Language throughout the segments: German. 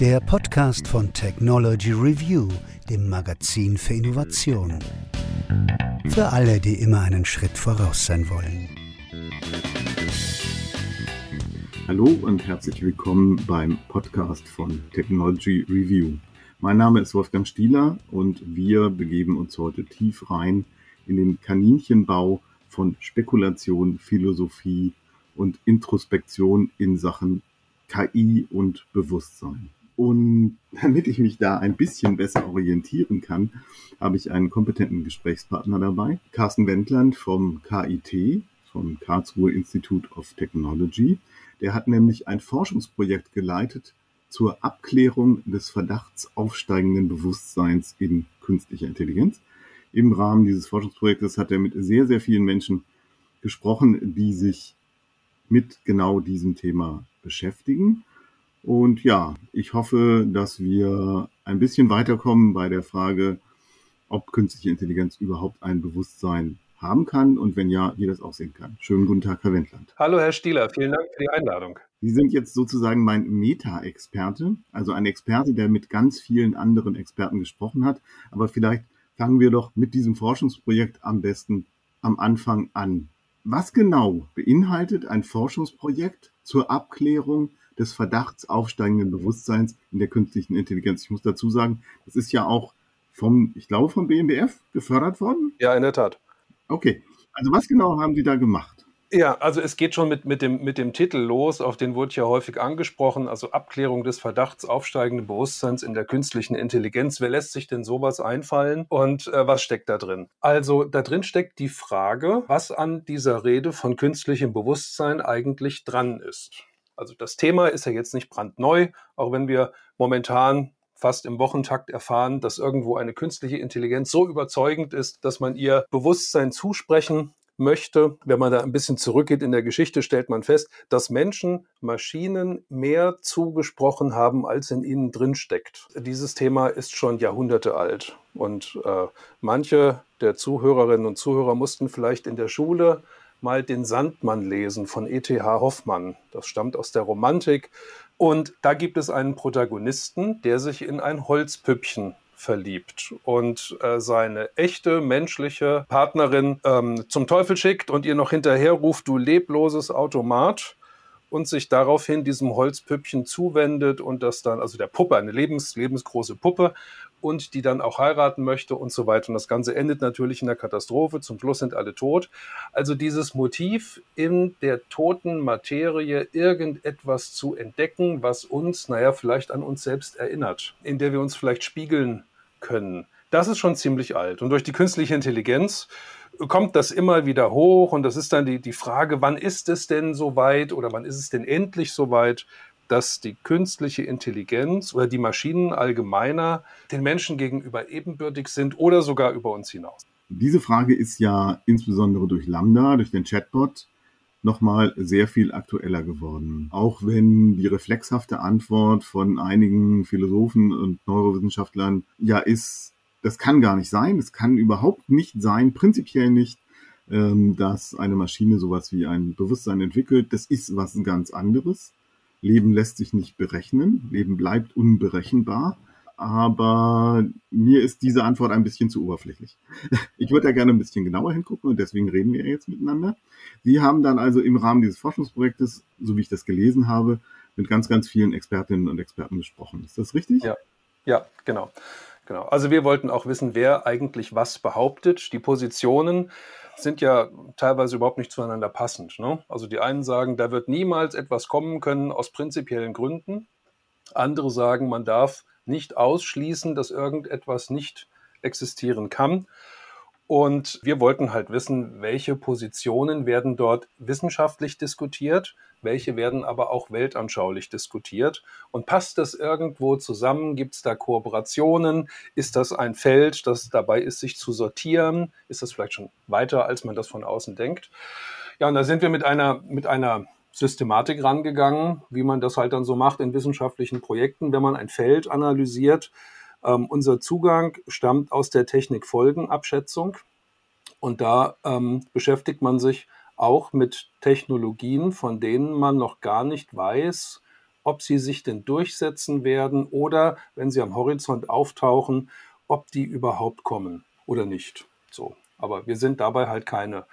Der Podcast von Technology Review, dem Magazin für Innovation. Für alle, die immer einen Schritt voraus sein wollen. Hallo und herzlich willkommen beim Podcast von Technology Review. Mein Name ist Wolfgang Stieler und wir begeben uns heute tief rein in den Kaninchenbau von Spekulation, Philosophie und Introspektion in Sachen KI und Bewusstsein. Und damit ich mich da ein bisschen besser orientieren kann, habe ich einen kompetenten Gesprächspartner dabei, Carsten Wendland vom KIT, vom Karlsruhe Institute of Technology. Der hat nämlich ein Forschungsprojekt geleitet zur Abklärung des Verdachts aufsteigenden Bewusstseins in künstlicher Intelligenz. Im Rahmen dieses Forschungsprojektes hat er mit sehr, sehr vielen Menschen gesprochen, die sich mit genau diesem Thema beschäftigen. Und ja, ich hoffe, dass wir ein bisschen weiterkommen bei der Frage, ob künstliche Intelligenz überhaupt ein Bewusstsein haben kann und wenn ja, wie das aussehen kann. Schönen guten Tag, Herr Wendland. Hallo, Herr Stieler, vielen Dank für die Einladung. Sie sind jetzt sozusagen mein Meta-Experte, also ein Experte, der mit ganz vielen anderen Experten gesprochen hat. Aber vielleicht fangen wir doch mit diesem Forschungsprojekt am besten am Anfang an. Was genau beinhaltet ein Forschungsprojekt zur Abklärung des Verdachts aufsteigenden Bewusstseins in der künstlichen Intelligenz? Ich muss dazu sagen, das ist ja auch vom, ich glaube, vom BMBF gefördert worden. Ja, in der Tat. Okay. Also was genau haben Sie da gemacht? Ja, also es geht schon mit, mit, dem, mit dem Titel los, auf den wurde ja häufig angesprochen, also Abklärung des Verdachts aufsteigenden Bewusstseins in der künstlichen Intelligenz. Wer lässt sich denn sowas einfallen und äh, was steckt da drin? Also da drin steckt die Frage, was an dieser Rede von künstlichem Bewusstsein eigentlich dran ist. Also das Thema ist ja jetzt nicht brandneu, auch wenn wir momentan fast im Wochentakt erfahren, dass irgendwo eine künstliche Intelligenz so überzeugend ist, dass man ihr Bewusstsein zusprechen möchte. Wenn man da ein bisschen zurückgeht in der Geschichte, stellt man fest, dass Menschen Maschinen mehr zugesprochen haben, als in ihnen drin steckt. Dieses Thema ist schon Jahrhunderte alt. Und äh, manche der Zuhörerinnen und Zuhörer mussten vielleicht in der Schule mal den Sandmann lesen von E.T.H. Hoffmann. Das stammt aus der Romantik. Und da gibt es einen Protagonisten, der sich in ein Holzpüppchen verliebt und äh, seine echte menschliche Partnerin ähm, zum Teufel schickt und ihr noch hinterher ruft, du lebloses Automat und sich daraufhin diesem Holzpüppchen zuwendet und das dann, also der Puppe, eine lebens, lebensgroße Puppe und die dann auch heiraten möchte und so weiter. Und das Ganze endet natürlich in der Katastrophe. Zum Schluss sind alle tot. Also dieses Motiv in der toten Materie irgendetwas zu entdecken, was uns, naja, vielleicht an uns selbst erinnert, in der wir uns vielleicht spiegeln können. Das ist schon ziemlich alt. Und durch die künstliche Intelligenz kommt das immer wieder hoch. Und das ist dann die, die Frage, wann ist es denn soweit oder wann ist es denn endlich soweit, dass die künstliche Intelligenz oder die Maschinen allgemeiner den Menschen gegenüber ebenbürtig sind oder sogar über uns hinaus? Diese Frage ist ja insbesondere durch Lambda, durch den Chatbot, nochmal sehr viel aktueller geworden. Auch wenn die reflexhafte Antwort von einigen Philosophen und Neurowissenschaftlern ja ist, das kann gar nicht sein, es kann überhaupt nicht sein, prinzipiell nicht, ähm, dass eine Maschine sowas wie ein Bewusstsein entwickelt. Das ist was ganz anderes. Leben lässt sich nicht berechnen, Leben bleibt unberechenbar. Aber mir ist diese Antwort ein bisschen zu oberflächlich. Ich würde da gerne ein bisschen genauer hingucken und deswegen reden wir jetzt miteinander. Sie haben dann also im Rahmen dieses Forschungsprojektes, so wie ich das gelesen habe, mit ganz, ganz vielen Expertinnen und Experten gesprochen. Ist das richtig? Ja, ja, genau. Genau. Also wir wollten auch wissen, wer eigentlich was behauptet. Die Positionen sind ja teilweise überhaupt nicht zueinander passend. Ne? Also die einen sagen, da wird niemals etwas kommen können aus prinzipiellen Gründen. Andere sagen, man darf nicht ausschließen, dass irgendetwas nicht existieren kann. Und wir wollten halt wissen, welche Positionen werden dort wissenschaftlich diskutiert, welche werden aber auch weltanschaulich diskutiert. Und passt das irgendwo zusammen? Gibt es da Kooperationen? Ist das ein Feld, das dabei ist, sich zu sortieren? Ist das vielleicht schon weiter, als man das von außen denkt? Ja, und da sind wir mit einer, mit einer Systematik rangegangen, wie man das halt dann so macht in wissenschaftlichen Projekten, wenn man ein Feld analysiert ähm, unser Zugang stammt aus der Technikfolgenabschätzung und da ähm, beschäftigt man sich auch mit Technologien, von denen man noch gar nicht weiß, ob sie sich denn durchsetzen werden oder, wenn sie am Horizont auftauchen, ob die überhaupt kommen oder nicht. So. Aber wir sind dabei halt keine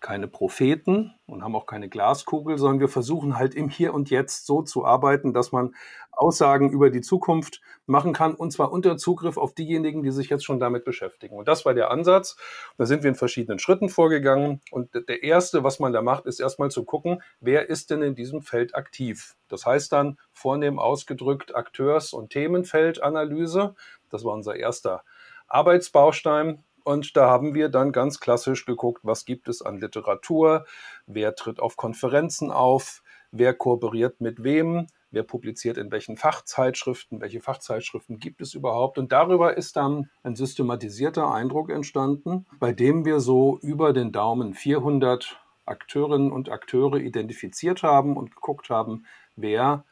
keine Propheten und haben auch keine Glaskugel, sondern wir versuchen halt im Hier und Jetzt so zu arbeiten, dass man Aussagen über die Zukunft machen kann und zwar unter Zugriff auf diejenigen, die sich jetzt schon damit beschäftigen. Und das war der Ansatz. Da sind wir in verschiedenen Schritten vorgegangen. Und der erste, was man da macht, ist erstmal zu gucken, wer ist denn in diesem Feld aktiv? Das heißt dann vornehm ausgedrückt Akteurs- und Themenfeldanalyse. Das war unser erster Arbeitsbaustein. Und da haben wir dann ganz klassisch geguckt, was gibt es an Literatur, wer tritt auf Konferenzen auf, wer kooperiert mit wem, wer publiziert in welchen Fachzeitschriften, welche Fachzeitschriften gibt es überhaupt. Und darüber ist dann ein systematisierter Eindruck entstanden, bei dem wir so über den Daumen 400 Akteurinnen und Akteure identifiziert haben und geguckt haben, wer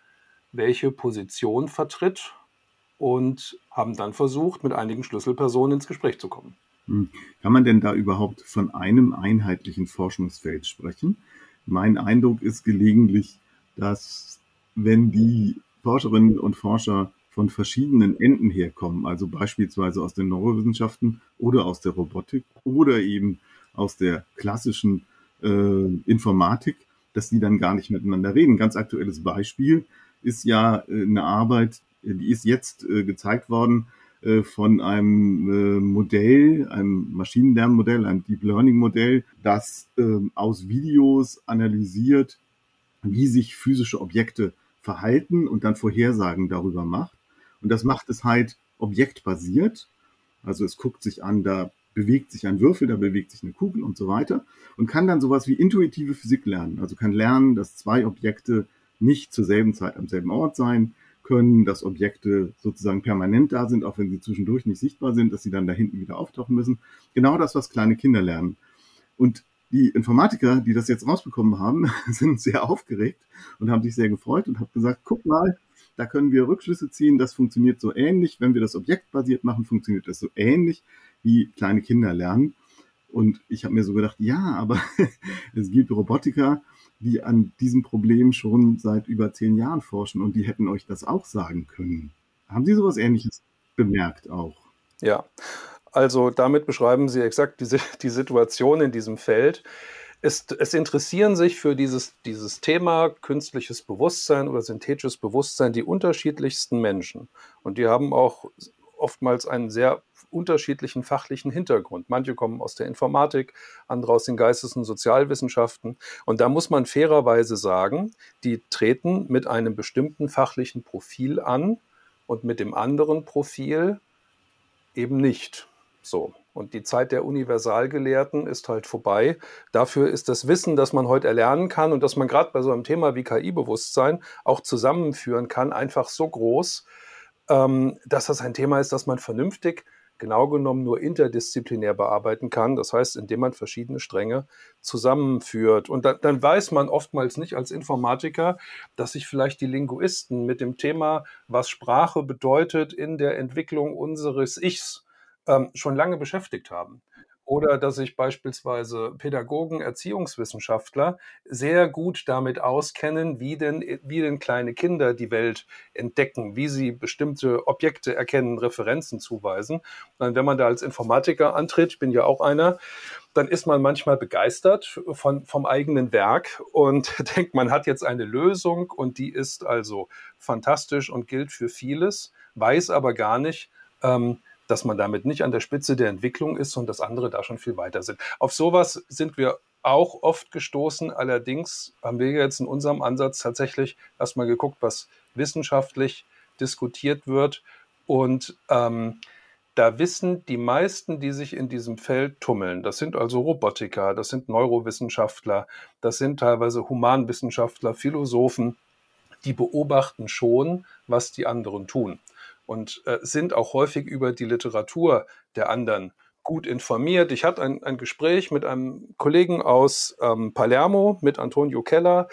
welche Position vertritt und haben dann versucht, mit einigen Schlüsselpersonen ins Gespräch zu kommen. Hm. Kann man denn da überhaupt von einem einheitlichen Forschungsfeld sprechen? Mein Eindruck ist gelegentlich, dass wenn die Forscherinnen und Forscher von verschiedenen Enden herkommen, also beispielsweise aus den Neurowissenschaften oder aus der Robotik oder eben aus der klassischen äh, Informatik, dass die dann gar nicht miteinander reden. Ganz aktuelles Beispiel ist ja äh, eine Arbeit, die ist jetzt äh, gezeigt worden, von einem äh, Modell, einem Maschinenlernmodell, einem Deep Learning Modell, das ähm, aus Videos analysiert, wie sich physische Objekte verhalten und dann Vorhersagen darüber macht. Und das macht es halt objektbasiert. Also es guckt sich an, da bewegt sich ein Würfel, da bewegt sich eine Kugel und so weiter und kann dann sowas wie intuitive Physik lernen. Also kann lernen, dass zwei Objekte nicht zur selben Zeit am selben Ort sein, können, dass Objekte sozusagen permanent da sind, auch wenn sie zwischendurch nicht sichtbar sind, dass sie dann da hinten wieder auftauchen müssen. Genau das, was kleine Kinder lernen. Und die Informatiker, die das jetzt rausbekommen haben, sind sehr aufgeregt und haben sich sehr gefreut und haben gesagt, guck mal, da können wir Rückschlüsse ziehen, das funktioniert so ähnlich. Wenn wir das objektbasiert machen, funktioniert das so ähnlich, wie kleine Kinder lernen. Und ich habe mir so gedacht, ja, aber es gibt Robotiker, die an diesem Problem schon seit über zehn Jahren forschen und die hätten euch das auch sagen können. Haben Sie sowas Ähnliches bemerkt auch? Ja, also damit beschreiben Sie exakt die, die Situation in diesem Feld. Es, es, interessieren sich für dieses, dieses Thema künstliches Bewusstsein oder synthetisches Bewusstsein die unterschiedlichsten Menschen. Und die haben auch oftmals einen sehr unterschiedlichen fachlichen Hintergrund. Manche kommen aus der Informatik, andere aus den Geistes- und Sozialwissenschaften. Und da muss man fairerweise sagen, die treten mit einem bestimmten fachlichen Profil an und mit dem anderen Profil eben nicht. So. Und die Zeit der Universalgelehrten ist halt vorbei. Dafür ist das Wissen, das man heute erlernen kann und das man gerade bei so einem Thema wie KI-Bewusstsein auch zusammenführen kann, einfach so groß, ähm, dass das ein Thema ist, das man vernünftig genau genommen nur interdisziplinär bearbeiten kann. Das heißt, indem man verschiedene Stränge zusammenführt. Und dann, dann, weiß man oftmals nicht als Informatiker, dass sich vielleicht die Linguisten mit dem Thema, was Sprache bedeutet in der Entwicklung unseres Ichs, ähm, schon lange beschäftigt haben oder dass sich beispielsweise Pädagogen, Erziehungswissenschaftler sehr gut damit auskennen, wie denn, wie denn kleine Kinder die Welt entdecken, wie sie bestimmte Objekte erkennen, Referenzen zuweisen. Und wenn man da als Informatiker antritt, ich bin ja auch einer, dann ist man manchmal begeistert von, vom eigenen Werk und denkt, man hat jetzt eine Lösung und die ist also fantastisch und gilt für vieles, weiß aber gar nicht, ähm, dass man damit nicht an der Spitze der Entwicklung ist und dass andere da schon viel weiter sind. Auf sowas sind wir auch oft gestoßen. Allerdings haben wir jetzt in unserem Ansatz tatsächlich erstmal geguckt, was wissenschaftlich diskutiert wird. Und ähm, da wissen die meisten, die sich in diesem Feld tummeln, das sind also Robotiker, das sind Neurowissenschaftler, das sind teilweise Humanwissenschaftler, Philosophen, die beobachten schon, was die anderen tun und äh, sind auch häufig über die Literatur der anderen gut informiert. Ich hatte ein, ein Gespräch mit einem Kollegen aus ähm, Palermo, mit Antonio Keller.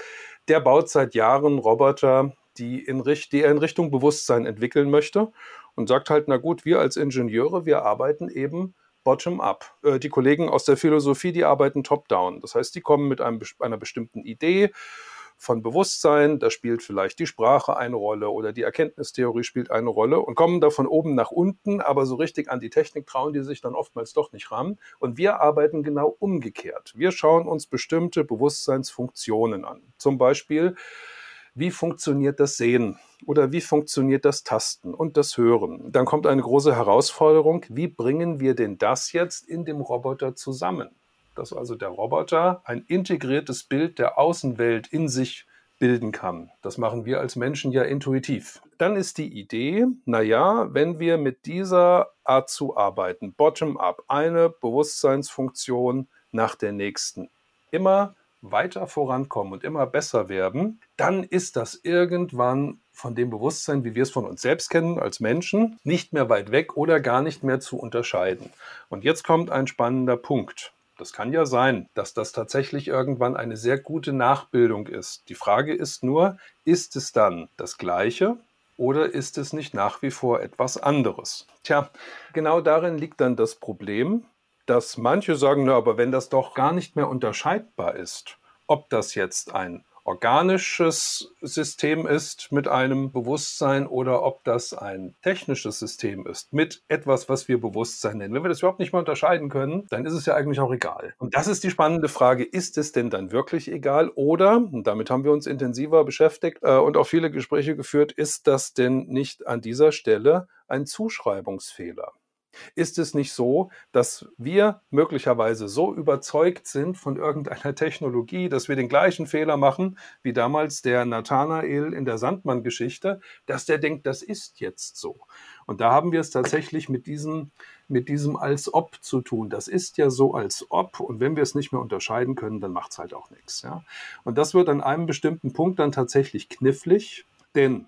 Der baut seit Jahren Roboter, die, in, die er in Richtung Bewusstsein entwickeln möchte und sagt halt, na gut, wir als Ingenieure, wir arbeiten eben bottom-up. Äh, die Kollegen aus der Philosophie, die arbeiten top-down. Das heißt, die kommen mit einem, einer bestimmten Idee, von Bewusstsein, da spielt vielleicht die Sprache eine Rolle oder die Erkenntnistheorie spielt eine Rolle und kommen da von oben nach unten, aber so richtig an die Technik trauen die sich dann oftmals doch nicht ran. Und wir arbeiten genau umgekehrt. Wir schauen uns bestimmte Bewusstseinsfunktionen an. Zum Beispiel, wie funktioniert das Sehen oder wie funktioniert das Tasten und das Hören. Dann kommt eine große Herausforderung, wie bringen wir denn das jetzt in dem Roboter zusammen? Dass also der Roboter ein integriertes Bild der Außenwelt in sich bilden kann. Das machen wir als Menschen ja intuitiv. Dann ist die Idee, naja, wenn wir mit dieser Art zu arbeiten, bottom-up, eine Bewusstseinsfunktion nach der nächsten, immer weiter vorankommen und immer besser werden, dann ist das irgendwann von dem Bewusstsein, wie wir es von uns selbst kennen als Menschen, nicht mehr weit weg oder gar nicht mehr zu unterscheiden. Und jetzt kommt ein spannender Punkt. Das kann ja sein, dass das tatsächlich irgendwann eine sehr gute Nachbildung ist. Die Frage ist nur, ist es dann das Gleiche oder ist es nicht nach wie vor etwas anderes? Tja, genau darin liegt dann das Problem, dass manche sagen, na, aber wenn das doch gar nicht mehr unterscheidbar ist, ob das jetzt ein organisches System ist mit einem Bewusstsein oder ob das ein technisches System ist mit etwas, was wir Bewusstsein nennen. Wenn wir das überhaupt nicht mehr unterscheiden können, dann ist es ja eigentlich auch egal. Und das ist die spannende Frage, ist es denn dann wirklich egal oder, und damit haben wir uns intensiver beschäftigt äh, und auch viele Gespräche geführt, ist das denn nicht an dieser Stelle ein Zuschreibungsfehler? Ist es nicht so, dass wir möglicherweise so überzeugt sind von irgendeiner Technologie, dass wir den gleichen Fehler machen wie damals der Nathanael in der Sandmann-Geschichte, dass der denkt, das ist jetzt so. Und da haben wir es tatsächlich mit diesem, mit diesem als ob zu tun. Das ist ja so als ob. Und wenn wir es nicht mehr unterscheiden können, dann macht es halt auch nichts. Ja? Und das wird an einem bestimmten Punkt dann tatsächlich knifflig, denn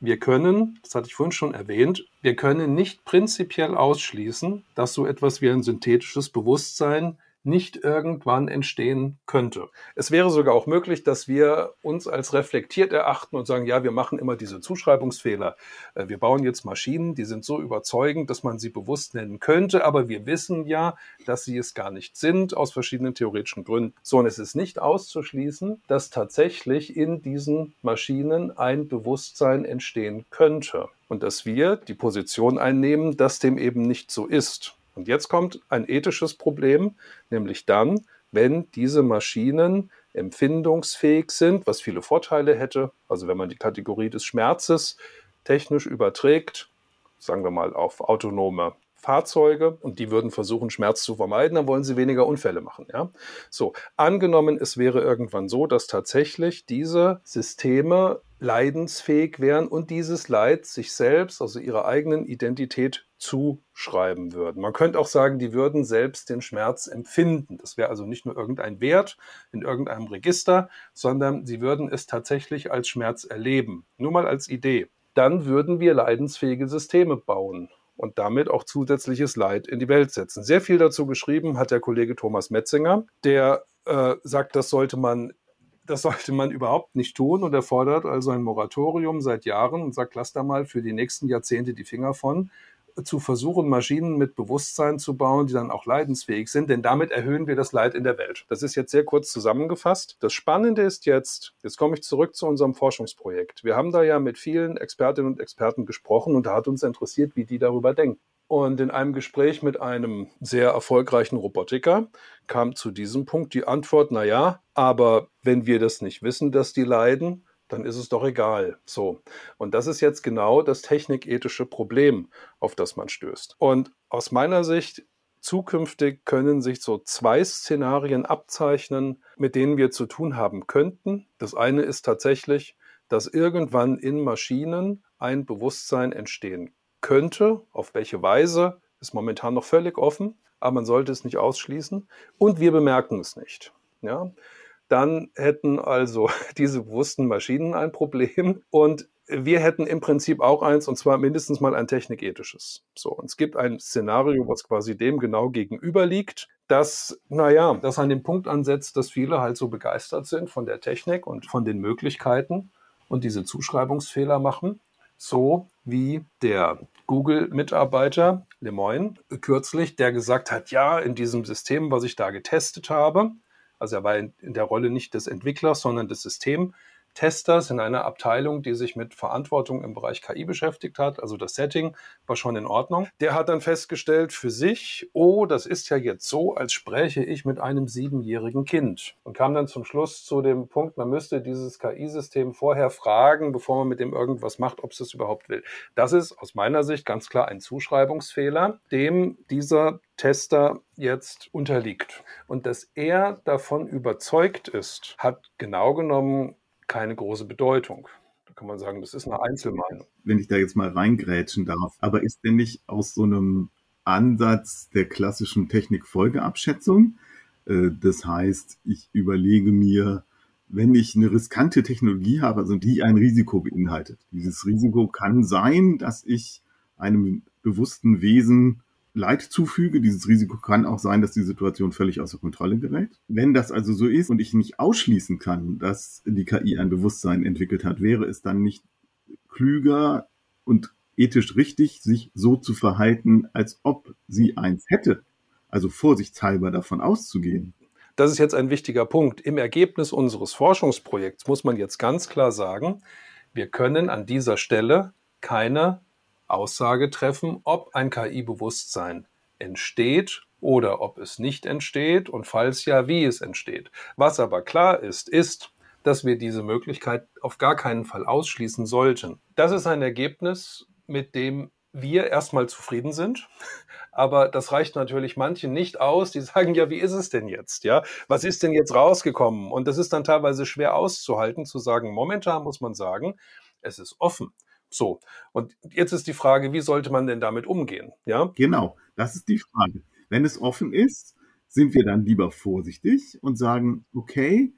wir können, das hatte ich vorhin schon erwähnt, wir können nicht prinzipiell ausschließen, dass so etwas wie ein synthetisches Bewusstsein nicht irgendwann entstehen könnte. Es wäre sogar auch möglich, dass wir uns als reflektiert erachten und sagen, ja, wir machen immer diese Zuschreibungsfehler. Äh, wir bauen jetzt Maschinen, die sind so überzeugend, dass man sie bewusst nennen könnte, aber wir wissen ja, dass sie es gar nicht sind, aus verschiedenen theoretischen Gründen. So, und es ist nicht auszuschließen, dass tatsächlich in diesen Maschinen ein Bewusstsein entstehen könnte. Und dass wir die Position einnehmen, dass dem eben nicht so ist. Und jetzt kommt ein ethisches Problem, nämlich dann, wenn diese Maschinen empfindungsfähig sind, was viele Vorteile hätte. Also wenn man die Kategorie des Schmerzes technisch überträgt, sagen wir mal auf autonome Fahrzeuge und die würden versuchen, Schmerz zu vermeiden, dann wollen sie weniger Unfälle machen. Ja? So, angenommen, es wäre irgendwann so, dass tatsächlich diese Systeme leidensfähig wären und dieses Leid sich selbst, also ihrer eigenen Identität zuschreiben würden. Man könnte auch sagen, die würden selbst den Schmerz empfinden. Das wäre also nicht nur irgendein Wert in irgendeinem Register, sondern sie würden es tatsächlich als Schmerz erleben. Nur mal als Idee. Dann würden wir leidensfähige Systeme bauen und damit auch zusätzliches Leid in die Welt setzen. Sehr viel dazu geschrieben hat der Kollege Thomas Metzinger, der äh, sagt, das sollte man das sollte man überhaupt nicht tun und er fordert also ein Moratorium seit Jahren und sagt, lasst da mal für die nächsten Jahrzehnte die Finger von zu versuchen, Maschinen mit Bewusstsein zu bauen, die dann auch leidensfähig sind, denn damit erhöhen wir das Leid in der Welt. Das ist jetzt sehr kurz zusammengefasst. Das Spannende ist jetzt, jetzt komme ich zurück zu unserem Forschungsprojekt. Wir haben da ja mit vielen Expertinnen und Experten gesprochen und da hat uns interessiert, wie die darüber denken. Und in einem Gespräch mit einem sehr erfolgreichen Robotiker kam zu diesem Punkt die Antwort, na ja, aber wenn wir das nicht wissen, dass die leiden, dann ist es doch egal. So. Und das ist jetzt genau das technikethische Problem, auf das man stößt. Und aus meiner Sicht Zukünftig können sich so zwei Szenarien abzeichnen, mit denen wir zu tun haben könnten. Das eine ist tatsächlich, dass irgendwann in Maschinen ein Bewusstsein entstehen könnte. Auf welche Weise ist momentan noch völlig offen, aber man sollte es nicht ausschließen. Und wir bemerken es nicht. Ja? Dann hätten also diese bewussten Maschinen ein Problem und wir hätten im Prinzip auch eins, und zwar mindestens mal ein technikethisches. So, und es gibt ein Szenario, was quasi dem genau gegenüber liegt, das, naja, das an dem Punkt ansetzt, dass viele halt so begeistert sind von der Technik und von den Möglichkeiten und diese Zuschreibungsfehler machen. So wie der Google-Mitarbeiter Lemoyne kürzlich, der gesagt hat, ja, in diesem System, was ich da getestet habe, also er war in, der Rolle nicht des Entwicklers, sondern des Systems. Testers in einer Abteilung, die sich mit Verantwortung im Bereich KI beschäftigt hat. Also das Setting war schon in Ordnung. Der hat dann festgestellt für sich, oh, das ist ja jetzt so, als spräche ich mit einem siebenjährigen Kind. Und kam dann zum Schluss zu dem Punkt, man müsste dieses KI-System vorher fragen, bevor man mit dem irgendwas macht, ob es das überhaupt will. Das ist aus meiner Sicht ganz klar ein Zuschreibungsfehler, dem dieser Tester jetzt unterliegt. Und dass er davon überzeugt ist, hat genau genommen keine große Bedeutung. Da kann man sagen, das ist eine Einzelmeinung. Wenn ich da jetzt mal reingrätschen darf, aber ist denn nicht aus so einem Ansatz der klassischen Technikfolgeabschätzung, äh, das heißt, ich überlege mir, wenn ich eine riskante Technologie habe, also die ein Risiko beinhaltet. Dieses Risiko kann sein, dass ich einem bewussten Wesen Leid zufüge. Dieses Risiko kann auch sein, dass die Situation völlig außer Kontrolle gerät. Wenn das also so ist und ich nicht ausschließen kann, dass die KI ein Bewusstsein entwickelt hat, wäre es dann nicht klüger und ethisch richtig, sich so zu verhalten, als ob sie eins hätte. Also vorsichtshalber davon auszugehen. Das ist jetzt ein wichtiger Punkt. Im Ergebnis unseres Forschungsprojekts muss man jetzt ganz klar sagen, wir können an dieser Stelle keine Aussage treffen, ob ein KI-Bewusstsein entsteht oder ob es nicht entsteht und falls ja, wie es entsteht. Was aber klar ist, ist, dass wir diese Möglichkeit auf gar keinen Fall ausschließen sollten. Das ist ein Ergebnis, mit dem wir erstmal zufrieden sind. Aber das reicht natürlich manchen nicht aus, die sagen, ja, wie ist es denn jetzt? Ja, was ist denn jetzt rausgekommen? Und das ist dann teilweise schwer auszuhalten, zu sagen, momentan muss man sagen, es ist offen. So. Und jetzt ist die Frage, wie sollte man denn damit umgehen? Ja? Genau. Das ist die Frage. Wenn es offen ist, sind wir dann lieber vorsichtig und sagen, okay,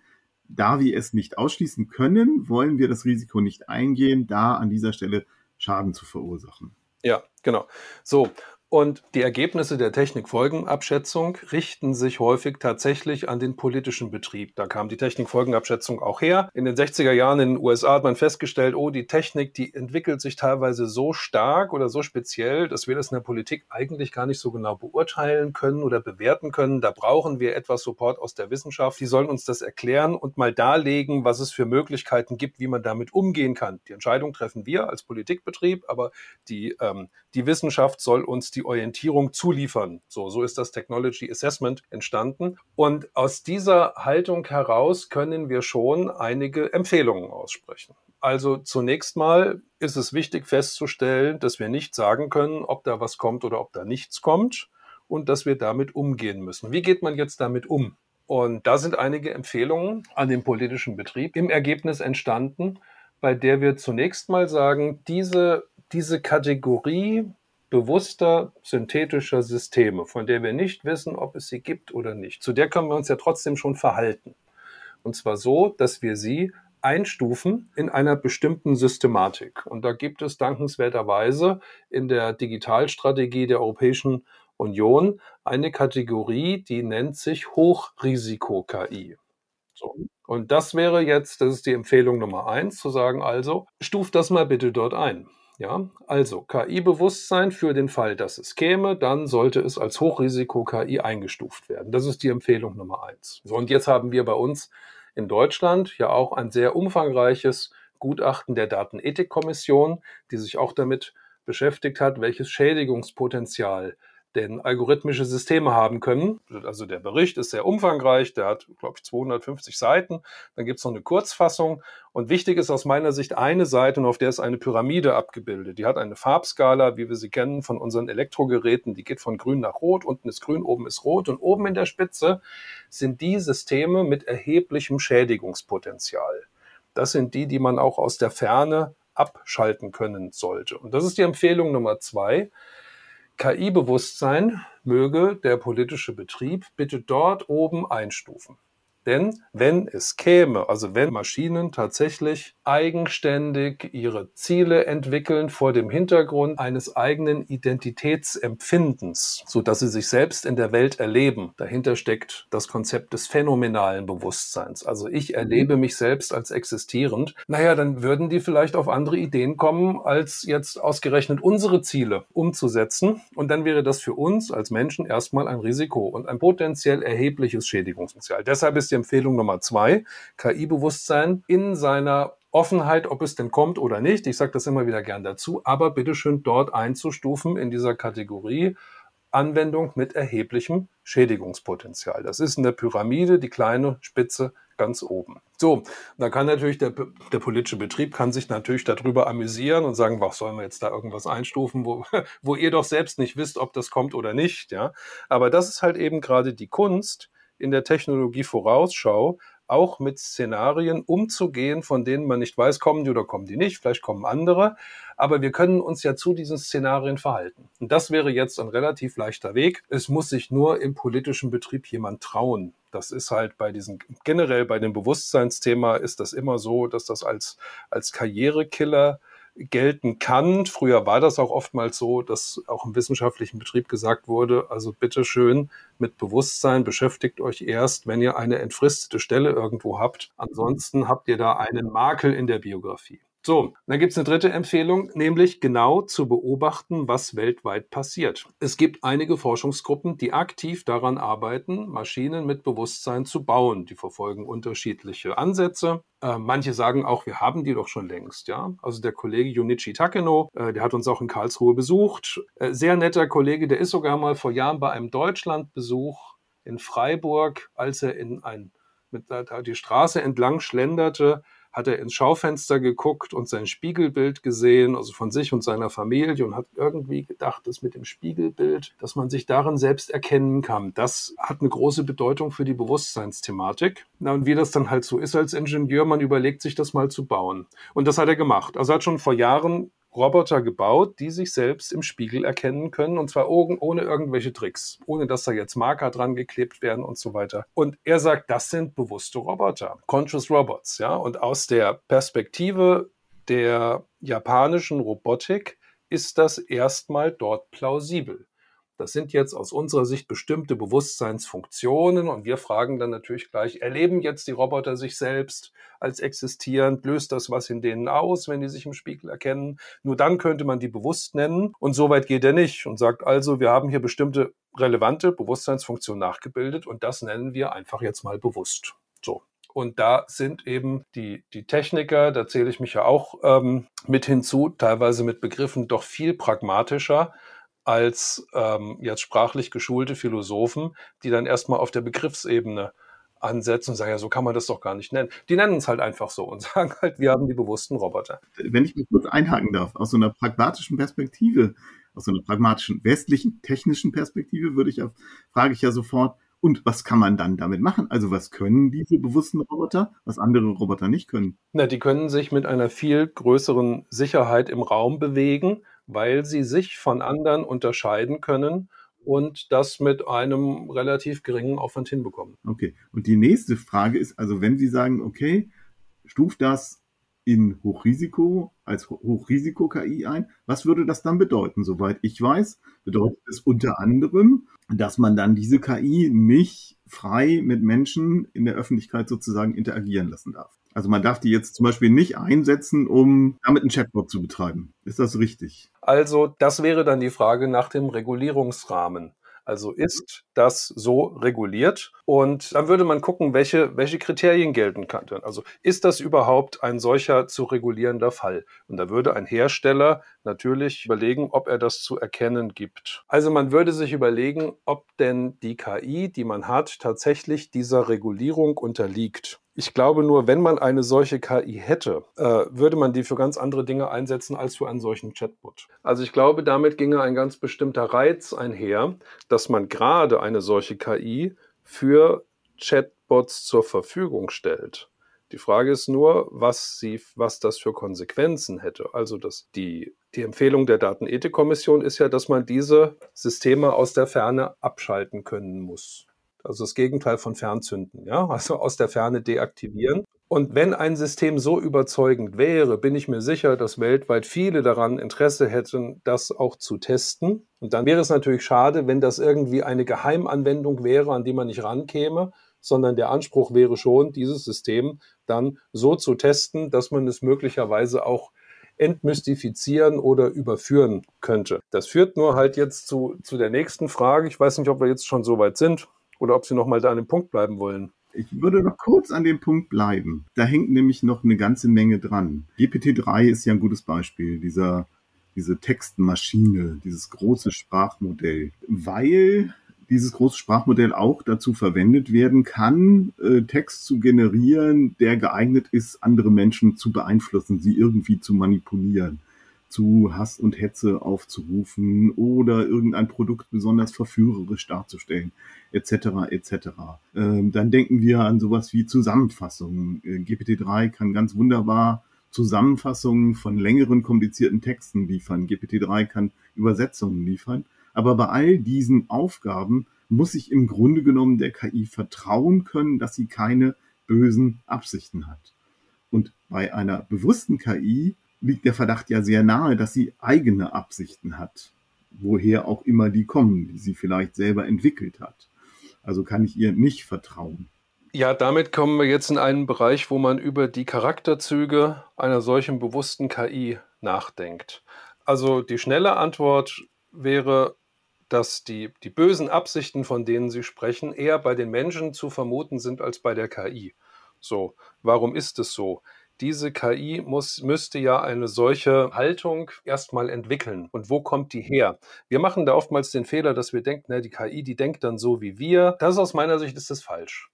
da wir es nicht ausschließen können, wollen wir das Risiko nicht eingehen, da an dieser Stelle Schaden zu verursachen. Ja, genau. So, und die Ergebnisse der Technikfolgenabschätzung richten sich häufig tatsächlich an den politischen Betrieb. Da kam die Technikfolgenabschätzung auch her. In den 60er Jahren in den USA hat man festgestellt, oh, die Technik, die entwickelt sich teilweise so stark oder so speziell, dass wir das in der Politik eigentlich gar nicht so genau beurteilen können oder bewerten können. Da brauchen wir etwas Support aus der Wissenschaft. Die sollen uns das erklären und mal darlegen, was es für Möglichkeiten gibt, wie man damit umgehen kann. Die Entscheidung treffen wir als Politikbetrieb, aber die, ähm, die Wissenschaft soll uns die die Orientierung zuliefern. So, so ist das Technology Assessment entstanden. Und aus dieser Haltung heraus können wir schon einige Empfehlungen aussprechen. Also zunächst mal ist es wichtig festzustellen, dass wir nicht sagen können, ob da was kommt oder ob da nichts kommt und dass wir damit umgehen müssen. Wie geht man jetzt damit um? Und da sind einige Empfehlungen an den politischen Betrieb im Ergebnis entstanden, bei der wir zunächst mal sagen, diese, diese Kategorie bewusster synthetischer Systeme, von der wir nicht wissen, ob es sie gibt oder nicht. Zu der können wir uns ja trotzdem schon verhalten. Und zwar so, dass wir sie einstufen in einer bestimmten Systematik. Und da gibt es dankenswerterweise in der Digitalstrategie der Europäischen Union eine Kategorie, die nennt sich Hochrisiko-KI. So. Und das wäre jetzt, das ist die Empfehlung Nummer eins, zu sagen, also, stuft das mal bitte dort ein. Ja, also KI-Bewusstsein für den Fall, dass es käme, dann sollte es als Hochrisiko-KI eingestuft werden. Das ist die Empfehlung Nummer eins. So, und jetzt haben wir bei uns in Deutschland ja auch ein sehr umfangreiches Gutachten der Datenethikkommission, die sich auch damit beschäftigt hat, welches Schädigungspotenzial denn algorithmische Systeme haben können. Also der Bericht ist sehr umfangreich, der hat, glaube ich, 250 Seiten. Dann gibt es noch eine Kurzfassung. Und wichtig ist aus meiner Sicht eine Seite, und auf der ist eine Pyramide abgebildet. Die hat eine Farbskala, wie wir sie kennen von unseren Elektrogeräten. Die geht von grün nach rot. Unten ist grün, oben ist rot. Und oben in der Spitze sind die Systeme mit erheblichem Schädigungspotenzial. Das sind die, die man auch aus der Ferne abschalten können sollte. Und das ist die Empfehlung Nummer zwei. KI-Bewusstsein möge der politische Betrieb bitte dort oben einstufen. Denn wenn es käme, also wenn Maschinen tatsächlich eigenständig ihre Ziele entwickeln vor dem Hintergrund eines eigenen Identitätsempfindens, so dass sie sich selbst in der Welt erleben, dahinter steckt das Konzept des phänomenalen Bewusstseins. Also ich erlebe mich selbst als existierend. Naja, dann würden die vielleicht auf andere Ideen kommen, als jetzt ausgerechnet unsere Ziele umzusetzen. Und dann wäre das für uns als Menschen erstmal ein Risiko und ein potenziell erhebliches Schädigungspotenzial. Deshalb ist die Empfehlung Nummer zwei. KI-Bewusstsein in seiner Offenheit, ob es denn kommt oder nicht. Ich sage das immer wieder gern dazu, aber bitteschön dort einzustufen in dieser Kategorie Anwendung mit erheblichem Schädigungspotenzial. Das ist in der Pyramide die kleine Spitze ganz oben. So, da kann natürlich der, der politische Betrieb kann sich natürlich darüber amüsieren und sagen, was sollen wir jetzt da irgendwas einstufen, wo, wo ihr doch selbst nicht wisst, ob das kommt oder nicht, ja. Aber das ist halt eben gerade die Kunst in der Technologie Vorausschau, auch mit Szenarien umzugehen, von denen man nicht weiß, kommen die oder kommen die nicht, vielleicht kommen andere, aber wir können uns ja zu diesen Szenarien verhalten. Und das wäre jetzt ein relativ leichter Weg. Es muss sich nur im politischen Betrieb jemand trauen. Das ist halt bei diesen, generell bei dem Bewusstseinsthema ist das immer so, dass das als, als Karrierekiller gelten kann. Früher war das auch oftmals so, dass auch im wissenschaftlichen Betrieb gesagt wurde, also bitteschön mit Bewusstsein beschäftigt euch erst, wenn ihr eine entfristete Stelle irgendwo habt. Ansonsten habt ihr da einen Makel in der Biografie. So, dann gibt es eine dritte Empfehlung, nämlich genau zu beobachten, was weltweit passiert. Es gibt einige Forschungsgruppen, die aktiv daran arbeiten, Maschinen mit Bewusstsein zu bauen. Die verfolgen unterschiedliche Ansätze. Äh, manche sagen auch, wir haben die doch schon längst. Ja, also der Kollege Junichi Takeno, äh, der hat uns auch in Karlsruhe besucht. Äh, sehr netter Kollege, der ist sogar mal vor Jahren bei einem Deutschlandbesuch in Freiburg, als er in ein mit die Straße entlang schlenderte, hat er ins Schaufenster geguckt und sein Spiegelbild gesehen, also von sich und seiner Familie und hat irgendwie gedacht, dass mit dem Spiegelbild, dass man sich darin selbst erkennen kann. Das hat eine große Bedeutung für die Bewusstseinsthematik. Na, und wie das dann halt so ist als Ingenieur, man überlegt sich das mal zu bauen. Und das hat er gemacht. Also er hat schon vor Jahren Roboter gebaut, die sich selbst im Spiegel erkennen können und zwar ohne irgendwelche Tricks, ohne dass da jetzt Marker dran geklebt werden und so weiter. Und er sagt, das sind bewusste Roboter, Conscious Robots, ja. Und aus der Perspektive der japanischen Robotik ist das erstmal dort plausibel. Das sind jetzt aus unserer Sicht bestimmte Bewusstseinsfunktionen und wir fragen dann natürlich gleich, erleben jetzt die Roboter sich selbst als existierend? Löst das was in denen aus, wenn die sich im Spiegel erkennen? Nur dann könnte man die bewusst nennen und so weit geht er nicht und sagt also, wir haben hier bestimmte relevante Bewusstseinsfunktionen nachgebildet und das nennen wir einfach jetzt mal bewusst. So. Und da sind eben die, die Techniker, da zähle ich mich ja auch ähm, mit hinzu, teilweise mit Begriffen doch viel pragmatischer als ähm, jetzt sprachlich geschulte Philosophen, die dann erstmal auf der Begriffsebene ansetzen und sagen, ja, so kann man das doch gar nicht nennen. Die nennen es halt einfach so und sagen halt, wir haben die bewussten Roboter. Wenn ich mich kurz einhaken darf, aus so einer pragmatischen Perspektive, aus so einer pragmatischen westlichen technischen Perspektive würde ich ja, frage ich ja sofort, und was kann man dann damit machen? Also was können diese bewussten Roboter, was andere Roboter nicht können? Na, die können sich mit einer viel größeren Sicherheit im Raum bewegen weil sie sich von anderen unterscheiden können und das mit einem relativ geringen Aufwand hinbekommen. Okay. Und die nächste Frage ist, also wenn Sie sagen, okay, stuft das in Hochrisiko als Hochrisiko-KI ein, was würde das dann bedeuten? Soweit ich weiß, bedeutet es unter anderem, dass man dann diese KI nicht frei mit Menschen in der Öffentlichkeit sozusagen interagieren lassen darf. Also man darf die jetzt zum Beispiel nicht einsetzen, um damit einen Chatbot zu betreiben. Ist das richtig? Also das wäre dann die Frage nach dem Regulierungsrahmen. Also ist das so reguliert? Und dann würde man gucken, welche, welche Kriterien gelten könnten. Also ist das überhaupt ein solcher zu regulierender Fall? Und da würde ein Hersteller natürlich überlegen, ob er das zu erkennen gibt. Also man würde sich überlegen, ob denn die KI, die man hat, tatsächlich dieser Regulierung unterliegt. Ich glaube nur, wenn man eine solche KI hätte, äh, würde man die für ganz andere Dinge einsetzen als für einen solchen Chatbot. Also ich glaube, damit ginge ein ganz bestimmter Reiz einher, dass man gerade eine solche KI für Chatbots zur Verfügung stellt. Die Frage ist nur, was, sie, was das für Konsequenzen hätte. Also dass die, die Empfehlung der Datenethikkommission ist ja, dass man diese Systeme aus der Ferne abschalten können muss. Also das Gegenteil von Fernzünden, ja, also aus der Ferne deaktivieren. Und wenn ein System so überzeugend wäre, bin ich mir sicher, dass weltweit viele daran Interesse hätten, das auch zu testen. Und dann wäre es natürlich schade, wenn das irgendwie eine Geheimanwendung wäre, an die man nicht rankäme, sondern der Anspruch wäre schon, dieses System dann so zu testen, dass man es möglicherweise auch entmystifizieren oder überführen könnte. Das führt nur halt jetzt zu, zu der nächsten Frage. Ich weiß nicht, ob wir jetzt schon so weit sind oder ob Sie noch mal da an dem Punkt bleiben wollen. Ich würde noch kurz an dem Punkt bleiben. Da hängt nämlich noch eine ganze Menge dran. GPT-3 ist ja ein gutes Beispiel, dieser, diese Textmaschine, dieses große Sprachmodell, weil dieses große Sprachmodell auch dazu verwendet werden kann, äh, Text zu generieren, der geeignet ist, andere Menschen zu beeinflussen, sie irgendwie zu manipulieren zu Hass und Hetze aufzurufen oder irgendein Produkt besonders verführerisch darzustellen, etc. etc. Ähm, dann denken wir an sowas wie Zusammenfassungen. Äh, GPT-3 kann ganz wunderbar Zusammenfassungen von längeren komplizierten Texten liefern. GPT-3 kann Übersetzungen liefern. Aber bei all diesen Aufgaben muss ich im Grunde genommen der KI vertrauen können, dass sie keine bösen Absichten hat. Und bei einer bewussten KI liegt der Verdacht ja sehr nahe, dass sie eigene Absichten hat, woher auch immer die kommen, die sie vielleicht selber entwickelt hat. Also kann ich ihr nicht vertrauen. Ja, damit kommen wir jetzt in einen Bereich, wo man über die Charakterzüge einer solchen bewussten KI nachdenkt. Also die schnelle Antwort wäre, dass die, die bösen Absichten, von denen Sie sprechen, eher bei den Menschen zu vermuten sind als bei der KI. So, warum ist es so? Diese KI muss, müsste ja eine solche Haltung erstmal entwickeln. Und wo kommt die her? Wir machen da oftmals den Fehler, dass wir denken, na, die KI, die denkt dann so wie wir. Das aus meiner Sicht ist das falsch.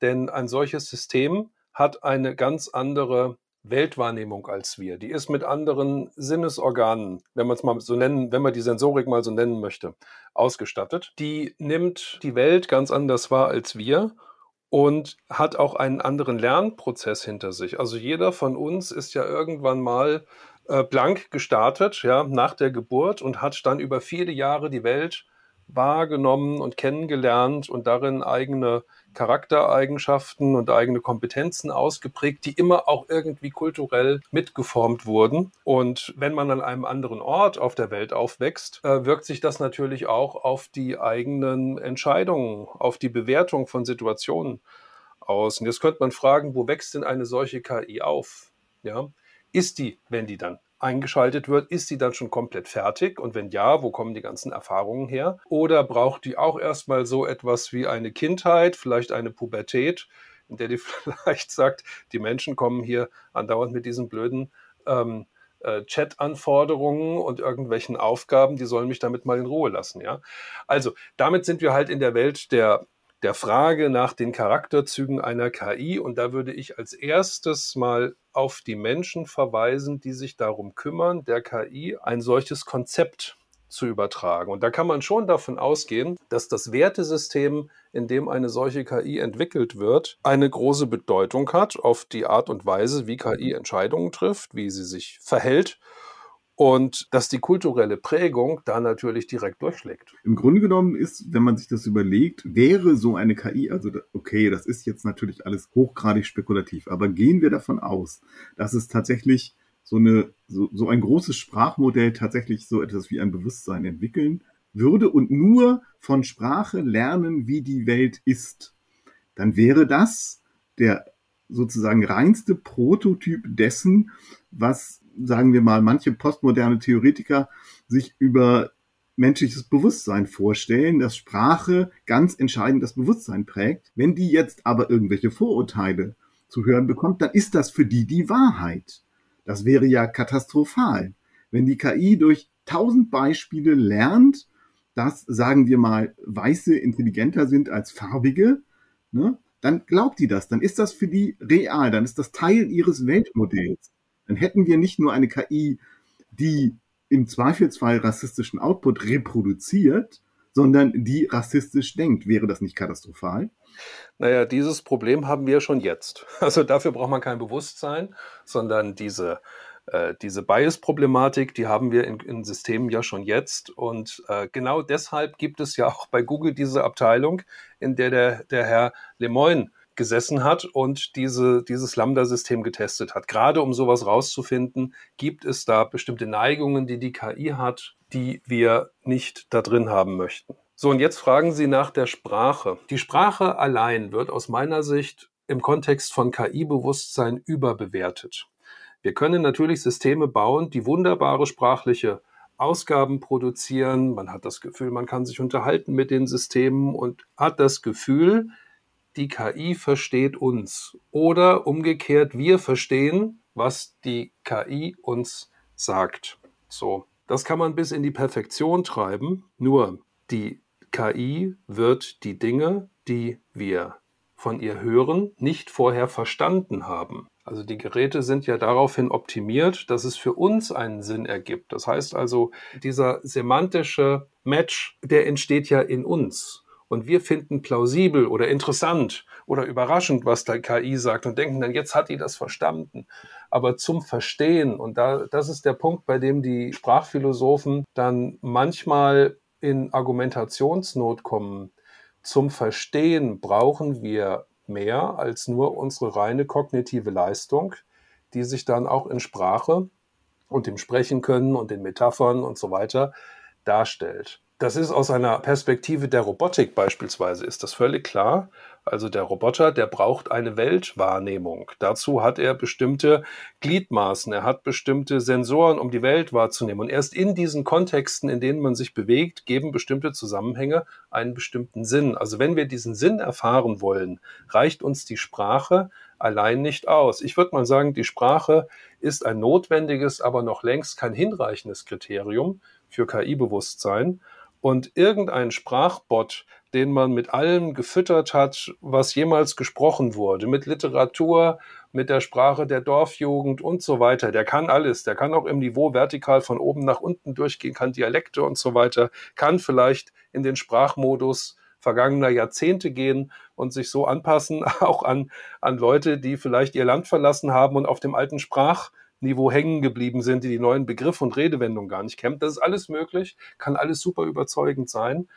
Denn ein solches System hat eine ganz andere Weltwahrnehmung als wir. Die ist mit anderen Sinnesorganen, wenn man es mal so nennen, wenn man die Sensorik mal so nennen möchte, ausgestattet. Die nimmt die Welt ganz anders wahr als wir und hat auch einen anderen Lernprozess hinter sich. Also jeder von uns ist ja irgendwann mal äh, blank gestartet, ja, nach der Geburt und hat dann über viele Jahre die Welt wahrgenommen und kennengelernt und darin eigene Charaktereigenschaften und eigene Kompetenzen ausgeprägt, die immer auch irgendwie kulturell mitgeformt wurden. Und wenn man an einem anderen Ort auf der Welt aufwächst, äh, wirkt sich das natürlich auch auf die eigenen Entscheidungen, auf die Bewertung von Situationen aus. Und jetzt könnte man fragen, wo wächst denn eine solche KI auf? Ja, ist die, wenn die dann eingeschaltet wird, ist sie dann schon komplett fertig? Und wenn ja, wo kommen die ganzen Erfahrungen her? Oder braucht die auch erstmal so etwas wie eine Kindheit, vielleicht eine Pubertät, in der die vielleicht sagt, die Menschen kommen hier andauernd mit diesen blöden ähm, äh, Chat-Anforderungen und irgendwelchen Aufgaben, die sollen mich damit mal in Ruhe lassen, ja. Also, damit sind wir halt in der Welt der der Frage nach den Charakterzügen einer KI. Und da würde ich als erstes mal auf die Menschen verweisen, die sich darum kümmern, der KI ein solches Konzept zu übertragen. Und da kann man schon davon ausgehen, dass das Wertesystem, in dem eine solche KI entwickelt wird, eine große Bedeutung hat auf die Art und Weise, wie KI Entscheidungen trifft, wie sie sich verhält und dass die kulturelle Prägung da natürlich direkt durchschlägt. Im Grunde genommen ist, wenn man sich das überlegt, wäre so eine KI, also okay, das ist jetzt natürlich alles hochgradig spekulativ, aber gehen wir davon aus, dass es tatsächlich so eine, so, so ein großes Sprachmodell tatsächlich so etwas wie ein Bewusstsein entwickeln würde und nur von Sprache lernen, wie die Welt ist, dann wäre das der sozusagen reinste Prototyp dessen, was sagen wir mal, manche postmoderne Theoretiker sich über menschliches Bewusstsein vorstellen, dass Sprache ganz entscheidend das Bewusstsein prägt. Wenn die jetzt aber irgendwelche Vorurteile zu hören bekommt, dann ist das für die die Wahrheit. Das wäre ja katastrophal. Wenn die KI durch tausend Beispiele lernt, dass, sagen wir mal, Weiße intelligenter sind als Farbige, ne, dann glaubt die das, dann ist das für die real, dann ist das Teil ihres Weltmodells dann hätten wir nicht nur eine KI, die im Zweifelsfall rassistischen Output reproduziert, sondern die rassistisch denkt. Wäre das nicht katastrophal? Naja, dieses Problem haben wir schon jetzt. Also dafür braucht man kein Bewusstsein, sondern diese, äh, diese Bias-Problematik, die haben wir in, in, Systemen ja schon jetzt. Und äh, genau deshalb gibt es ja auch bei Google diese Abteilung, in der der, der Herr Lemoyne gesessen hat und diese, dieses Lambda-System getestet hat. Gerade um sowas rauszufinden, gibt es da bestimmte Neigungen, die die KI hat, die wir nicht da drin haben möchten. So, und jetzt fragen Sie nach der Sprache. Die Sprache allein wird aus meiner Sicht im Kontext von KI-Bewusstsein überbewertet. Wir können natürlich Systeme bauen, die wunderbare sprachliche Ausgaben produzieren. Man hat das Gefühl, man kann sich unterhalten mit den Systemen und hat das Gefühl, die KI versteht uns oder umgekehrt, wir verstehen, was die KI uns sagt. So, das kann man bis in die Perfektion treiben, nur die KI wird die Dinge, die wir von ihr hören, nicht vorher verstanden haben. Also die Geräte sind ja daraufhin optimiert, dass es für uns einen Sinn ergibt. Das heißt also, dieser semantische Match, der entsteht ja in uns. Und wir finden plausibel oder interessant oder überraschend, was der KI sagt und denken dann, jetzt hat die das verstanden. Aber zum Verstehen, und da, das ist der Punkt, bei dem die Sprachphilosophen dann manchmal in Argumentationsnot kommen. Zum Verstehen brauchen wir mehr als nur unsere reine kognitive Leistung, die sich dann auch in Sprache und dem Sprechen können und den Metaphern und so weiter darstellt. Das ist aus einer Perspektive der Robotik beispielsweise, ist das völlig klar. Also der Roboter, der braucht eine Weltwahrnehmung. Dazu hat er bestimmte Gliedmaßen, er hat bestimmte Sensoren, um die Welt wahrzunehmen. Und erst in diesen Kontexten, in denen man sich bewegt, geben bestimmte Zusammenhänge einen bestimmten Sinn. Also wenn wir diesen Sinn erfahren wollen, reicht uns die Sprache allein nicht aus. Ich würde mal sagen, die Sprache ist ein notwendiges, aber noch längst kein hinreichendes Kriterium für KI-Bewusstsein und irgendein Sprachbot, den man mit allem gefüttert hat, was jemals gesprochen wurde, mit Literatur, mit der Sprache der Dorfjugend und so weiter, der kann alles, der kann auch im Niveau vertikal von oben nach unten durchgehen, kann Dialekte und so weiter, kann vielleicht in den Sprachmodus vergangener Jahrzehnte gehen und sich so anpassen, auch an, an Leute, die vielleicht ihr Land verlassen haben und auf dem alten Sprach Niveau hängen geblieben sind, die die neuen Begriffe und Redewendungen gar nicht kennen. Das ist alles möglich, kann alles super überzeugend sein,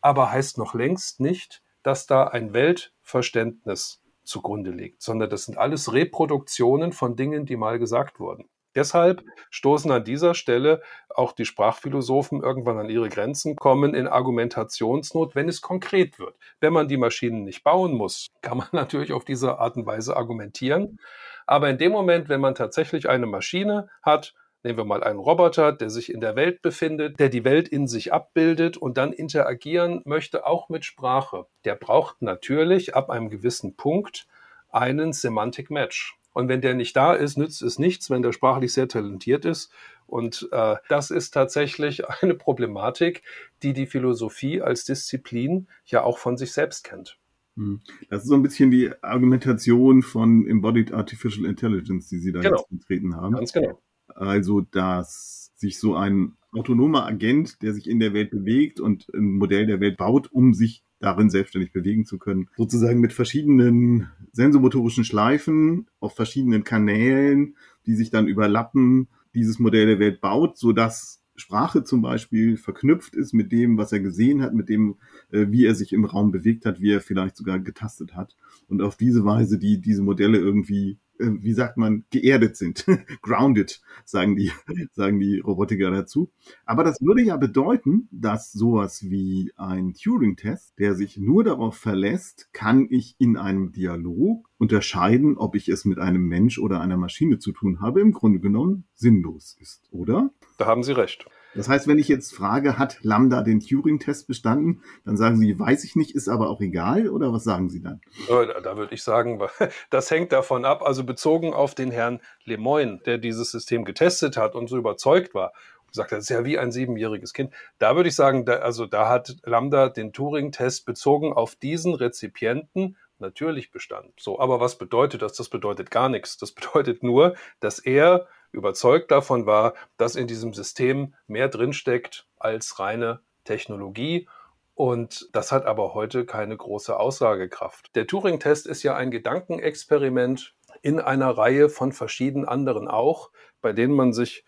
aber heißt noch längst nicht, dass da ein Weltverständnis zugrunde liegt, sondern das sind alles Reproduktionen von Dingen, die mal gesagt wurden. Deshalb stoßen an dieser Stelle auch die Sprachphilosophen irgendwann an ihre Grenzen, kommen in Argumentationsnot, wenn es konkret wird. Wenn man die Maschinen nicht bauen muss, kann man natürlich auf diese Art und Weise argumentieren. Aber in dem Moment, wenn man tatsächlich eine Maschine hat, nehmen wir mal einen Roboter, der sich in der Welt befindet, der die Welt in sich abbildet und dann interagieren möchte, auch mit Sprache, der braucht natürlich ab einem gewissen Punkt einen Semantic Match. Und wenn der nicht da ist, nützt es nichts, wenn der sprachlich sehr talentiert ist. Und äh, das ist tatsächlich eine Problematik, die die Philosophie als Disziplin ja auch von sich selbst kennt. Hm. Das ist so ein bisschen die Argumentation von Embodied Artificial Intelligence, die Sie da genau. jetzt getreten haben. Ganz genau. Also, dass sich so ein autonomer Agent, der sich in der Welt bewegt und ein Modell der Welt baut, um sich darin selbstständig bewegen zu können, sozusagen mit verschiedenen sensomotorischen Schleifen auf verschiedenen Kanälen, die sich dann überlappen, dieses Modell der Welt baut, so dass Sprache zum Beispiel verknüpft ist mit dem, was er gesehen hat, mit dem, äh, wie er sich im Raum bewegt hat, wie er vielleicht sogar getastet hat. Und auf diese Weise die diese Modelle irgendwie wie sagt man, geerdet sind. Grounded, sagen die, sagen die Robotiker dazu. Aber das würde ja bedeuten, dass sowas wie ein Turing-Test, der sich nur darauf verlässt, kann ich in einem Dialog unterscheiden, ob ich es mit einem Mensch oder einer Maschine zu tun habe, im Grunde genommen sinnlos ist, oder? Da haben Sie recht. Das heißt, wenn ich jetzt frage, hat Lambda den Turing-Test bestanden, dann sagen Sie, weiß ich nicht, ist aber auch egal, oder was sagen Sie dann? Äh, da würde ich sagen, das hängt davon ab, also bezogen auf den Herrn Lemoyne, der dieses System getestet hat und so überzeugt war, sagt, das ist ja wie ein siebenjähriges Kind. Da würde ich sagen, da, also da hat Lambda den Turing-Test bezogen auf diesen Rezipienten natürlich bestanden. So, aber was bedeutet das? Das bedeutet gar nichts. Das bedeutet nur, dass er überzeugt davon war, dass in diesem System mehr drinsteckt als reine Technologie. Und das hat aber heute keine große Aussagekraft. Der Turing-Test ist ja ein Gedankenexperiment in einer Reihe von verschiedenen anderen auch, bei denen man sich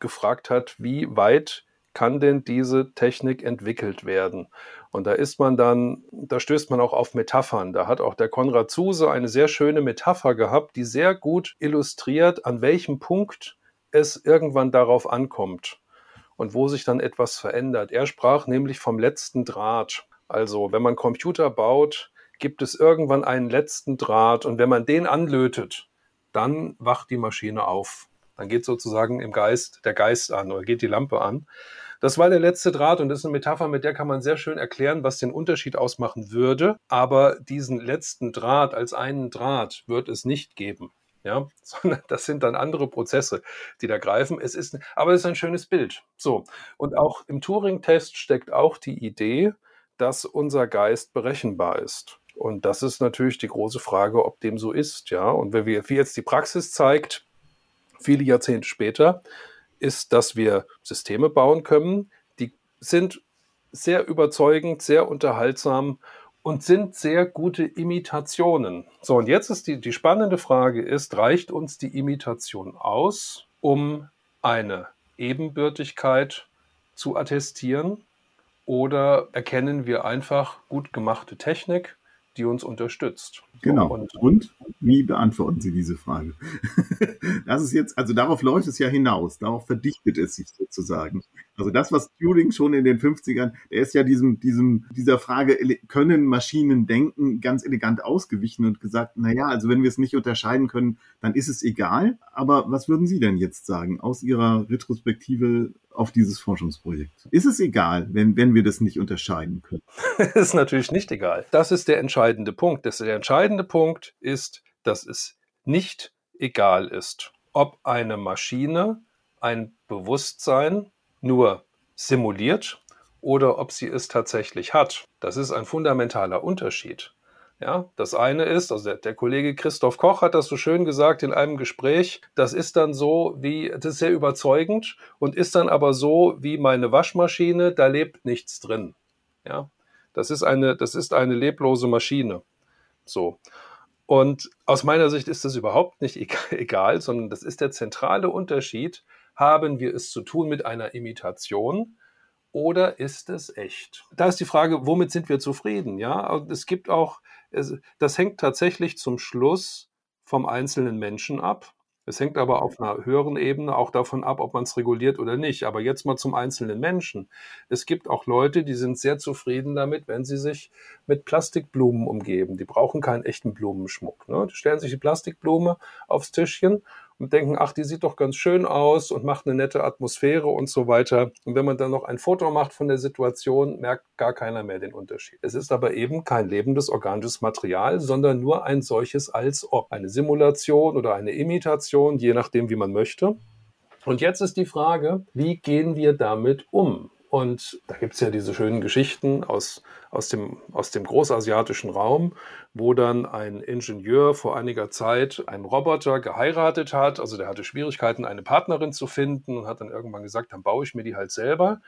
gefragt hat, wie weit kann denn diese Technik entwickelt werden? Und da ist man dann, da stößt man auch auf Metaphern. Da hat auch der Konrad Zuse eine sehr schöne Metapher gehabt, die sehr gut illustriert, an welchem Punkt es irgendwann darauf ankommt und wo sich dann etwas verändert. Er sprach nämlich vom letzten Draht. Also, wenn man Computer baut, gibt es irgendwann einen letzten Draht und wenn man den anlötet, dann wacht die Maschine auf. Dann geht sozusagen im Geist der Geist an oder geht die Lampe an. Das war der letzte Draht und das ist eine Metapher, mit der kann man sehr schön erklären, was den Unterschied ausmachen würde. Aber diesen letzten Draht als einen Draht wird es nicht geben. Ja, sondern das sind dann andere Prozesse, die da greifen. Es ist, aber es ist ein schönes Bild. So. Und auch im Turing-Test steckt auch die Idee, dass unser Geist berechenbar ist. Und das ist natürlich die große Frage, ob dem so ist, ja. Und wenn wir, wie jetzt die Praxis zeigt, viele Jahrzehnte später, ist, dass wir Systeme bauen können, die sind sehr überzeugend, sehr unterhaltsam und sind sehr gute Imitationen. So, und jetzt ist die, die spannende Frage ist, reicht uns die Imitation aus, um eine Ebenbürtigkeit zu attestieren? Oder erkennen wir einfach gut gemachte Technik die uns unterstützt. Genau. Und, und, wie beantworten Sie diese Frage? das ist jetzt, also darauf läuft es ja hinaus, darauf verdichtet es sich sozusagen. Also das, was Turing schon in den 50ern, der ist ja diesem, diesem, dieser Frage, können Maschinen denken, ganz elegant ausgewichen und gesagt, na ja, also wenn wir es nicht unterscheiden können, dann ist es egal. Aber was würden Sie denn jetzt sagen aus Ihrer Retrospektive auf dieses Forschungsprojekt? Ist es egal, wenn, wenn wir das nicht unterscheiden können? ist natürlich nicht egal. Das ist der entscheidende Punkt. Das, der entscheidende Punkt ist, dass es nicht egal ist, ob eine Maschine ein Bewusstsein nur simuliert oder ob sie es tatsächlich hat. Das ist ein fundamentaler Unterschied. Ja, das eine ist, also der, der, Kollege Christoph Koch hat das so schön gesagt in einem Gespräch, das ist dann so wie, das ist sehr überzeugend und ist dann aber so wie meine Waschmaschine, da lebt nichts drin. Ja, das ist eine, das ist eine leblose Maschine. So. Und aus meiner Sicht ist das überhaupt nicht egal, sondern das ist der zentrale Unterschied. Haben wir es zu tun mit einer Imitation? Oder ist es echt? Da ist die Frage, womit sind wir zufrieden? Ja, und es gibt auch, es, das hängt tatsächlich zum Schluss vom einzelnen Menschen ab. Es hängt aber auf einer höheren Ebene auch davon ab, ob man es reguliert oder nicht. Aber jetzt mal zum einzelnen Menschen. Es gibt auch Leute, die sind sehr zufrieden damit, wenn sie sich mit Plastikblumen umgeben. Die brauchen keinen echten Blumenschmuck. Ne? Die stellen sich die Plastikblume aufs Tischchen und denken, ach, die sieht doch ganz schön aus und macht eine nette Atmosphäre und so weiter. Und wenn man dann noch ein Foto macht von der Situation, merkt gar keiner mehr den Unterschied. Es ist aber eben kein lebendes organisches Material, sondern nur ein solches als ob. Eine Simulation oder eine Imitation, je nachdem, wie man möchte. Und jetzt ist die Frage, wie gehen wir damit um? Und da gibt es ja diese schönen Geschichten aus, aus, dem, aus dem großasiatischen Raum, wo dann ein Ingenieur vor einiger Zeit einen Roboter geheiratet hat. Also der hatte Schwierigkeiten, eine Partnerin zu finden und hat dann irgendwann gesagt, dann baue ich mir die halt selber.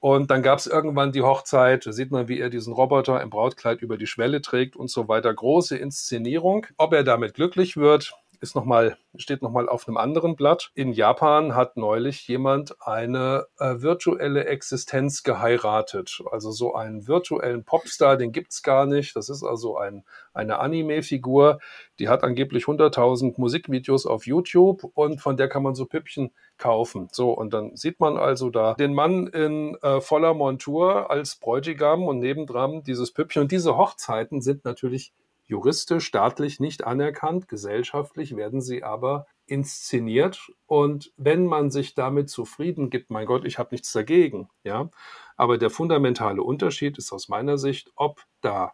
Und dann gab es irgendwann die Hochzeit, da sieht man, wie er diesen Roboter im Brautkleid über die Schwelle trägt und so weiter. Große Inszenierung. Ob er damit glücklich wird, ist noch mal, steht nochmal auf einem anderen Blatt. In Japan hat neulich jemand eine äh, virtuelle Existenz geheiratet. Also so einen virtuellen Popstar, den gibt's gar nicht. Das ist also ein, eine Anime-Figur, die hat angeblich 100.000 Musikvideos auf YouTube und von der kann man so Püppchen kaufen. So, und dann sieht man also da den Mann in äh, voller Montur als Bräutigam und nebendran dieses Püppchen. Und diese Hochzeiten sind natürlich juristisch, staatlich nicht anerkannt, gesellschaftlich werden sie aber inszeniert. Und wenn man sich damit zufrieden gibt, mein Gott, ich habe nichts dagegen, ja. Aber der fundamentale Unterschied ist aus meiner Sicht, ob da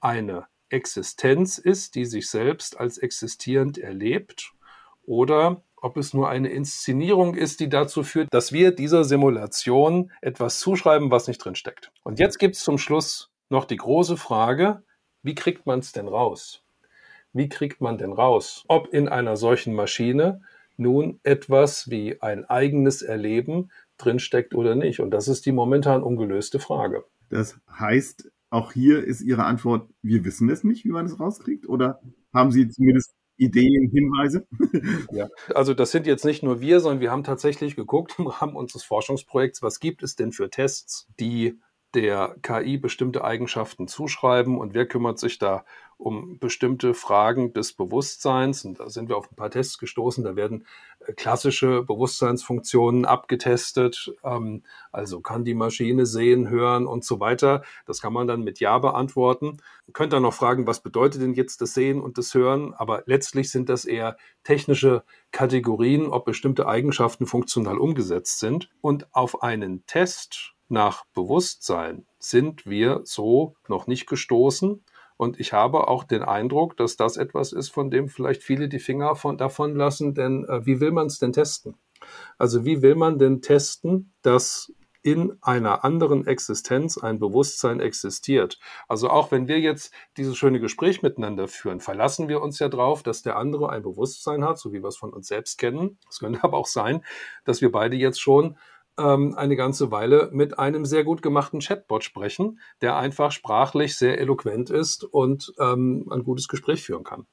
eine Existenz ist, die sich selbst als existierend erlebt, oder ob es nur eine Inszenierung ist, die dazu führt, dass wir dieser Simulation etwas zuschreiben, was nicht drinsteckt. Und jetzt gibt es zum Schluss noch die große Frage, wie kriegt man es denn raus? Wie kriegt man denn raus, ob in einer solchen Maschine nun etwas wie ein eigenes Erleben drinsteckt oder nicht? Und das ist die momentan ungelöste Frage. Das heißt, auch hier ist Ihre Antwort, wir wissen es nicht, wie man es rauskriegt? Oder haben Sie zumindest Ideen, Hinweise? Ja, also das sind jetzt nicht nur wir, sondern wir haben tatsächlich geguckt im Rahmen unseres Forschungsprojekts, was gibt es denn für Tests, die der KI bestimmte Eigenschaften zuschreiben und wer kümmert sich da um bestimmte Fragen des Bewusstseins. Und da sind wir auf ein paar Tests gestoßen. Da werden äh, klassische Bewusstseinsfunktionen abgetestet. Ähm, also kann die Maschine sehen, hören und so weiter. Das kann man dann mit Ja beantworten. Man könnte dann noch fragen, was bedeutet denn jetzt das Sehen und das Hören? Aber letztlich sind das eher technische Kategorien, ob bestimmte Eigenschaften funktional umgesetzt sind. Und auf einen Test nach Bewusstsein sind wir so noch nicht gestoßen. Und ich habe auch den Eindruck, dass das etwas ist, von dem vielleicht viele die Finger von, davon lassen, denn äh, wie will man es denn testen? Also wie will man denn testen, dass in einer anderen Existenz ein Bewusstsein existiert. Also auch wenn wir jetzt dieses schöne Gespräch miteinander führen, verlassen wir uns ja darauf, dass der andere ein Bewusstsein hat, so wie wir es von uns selbst kennen. Es könnte aber auch sein, dass wir beide jetzt schon ähm, eine ganze Weile mit einem sehr gut gemachten Chatbot sprechen, der einfach sprachlich sehr eloquent ist und ähm, ein gutes Gespräch führen kann.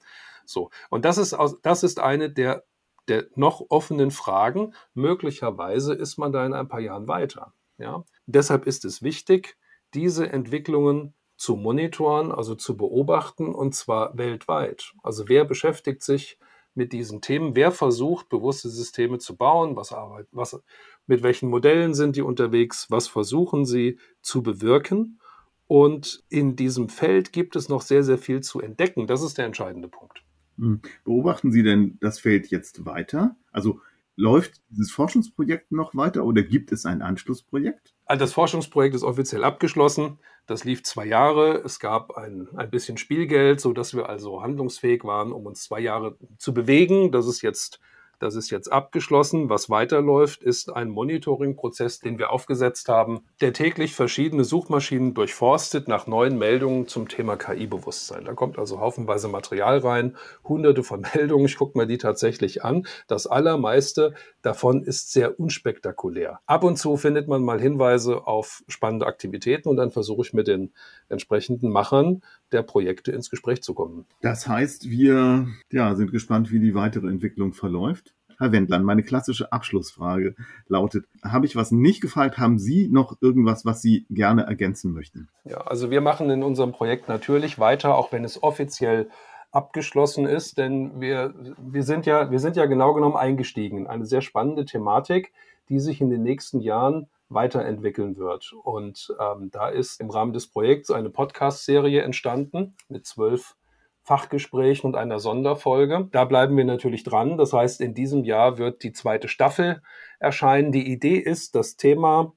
So. Und das ist, das ist eine der, der noch offenen Fragen. Möglicherweise ist man da in ein paar Jahren weiter. Ja? Deshalb ist es wichtig, diese Entwicklungen zu monitoren, also zu beobachten, und zwar weltweit. Also wer beschäftigt sich mit diesen Themen? Wer versucht, bewusste Systeme zu bauen? Was, arbeit, was, mit welchen Modellen sind die unterwegs? Was versuchen sie zu bewirken? Und in diesem Feld gibt es noch sehr, sehr viel zu entdecken. Das ist der entscheidende Punkt. Hm. Beobachten Sie denn das Feld jetzt weiter? Also läuft dieses Forschungsprojekt noch weiter oder gibt es ein Anschlussprojekt? Also das Forschungsprojekt ist offiziell abgeschlossen. Das lief zwei Jahre. Es gab ein, ein bisschen Spielgeld, sodass wir also handlungsfähig waren, um uns zwei Jahre zu bewegen. Das ist jetzt das ist jetzt abgeschlossen. Was weiterläuft, ist ein Monitoring-Prozess, den wir aufgesetzt haben, der täglich verschiedene Suchmaschinen durchforstet nach neuen Meldungen zum Thema KI-Bewusstsein. Da kommt also haufenweise Material rein, hunderte von Meldungen. Ich gucke mir die tatsächlich an. Das allermeiste davon ist sehr unspektakulär. Ab und zu findet man mal Hinweise auf spannende Aktivitäten und dann versuche ich mit den entsprechenden Machern der Projekte ins Gespräch zu kommen. Das heißt, wir ja, sind gespannt, wie die weitere Entwicklung verläuft. Herr Wendland, meine klassische Abschlussfrage lautet, habe ich was nicht gefragt? Haben Sie noch irgendwas, was Sie gerne ergänzen möchten? Ja, also wir machen in unserem Projekt natürlich weiter, auch wenn es offiziell abgeschlossen ist, denn wir, wir, sind ja, wir sind ja genau genommen eingestiegen in eine sehr spannende Thematik, die sich in den nächsten Jahren weiterentwickeln wird. Und ähm, da ist im Rahmen des Projekts eine Podcast-Serie entstanden mit zwölf Fachgesprächen und einer Sonderfolge. Da bleiben wir natürlich dran. Das heißt, in diesem Jahr wird die zweite Staffel erscheinen. Die Idee ist, das Thema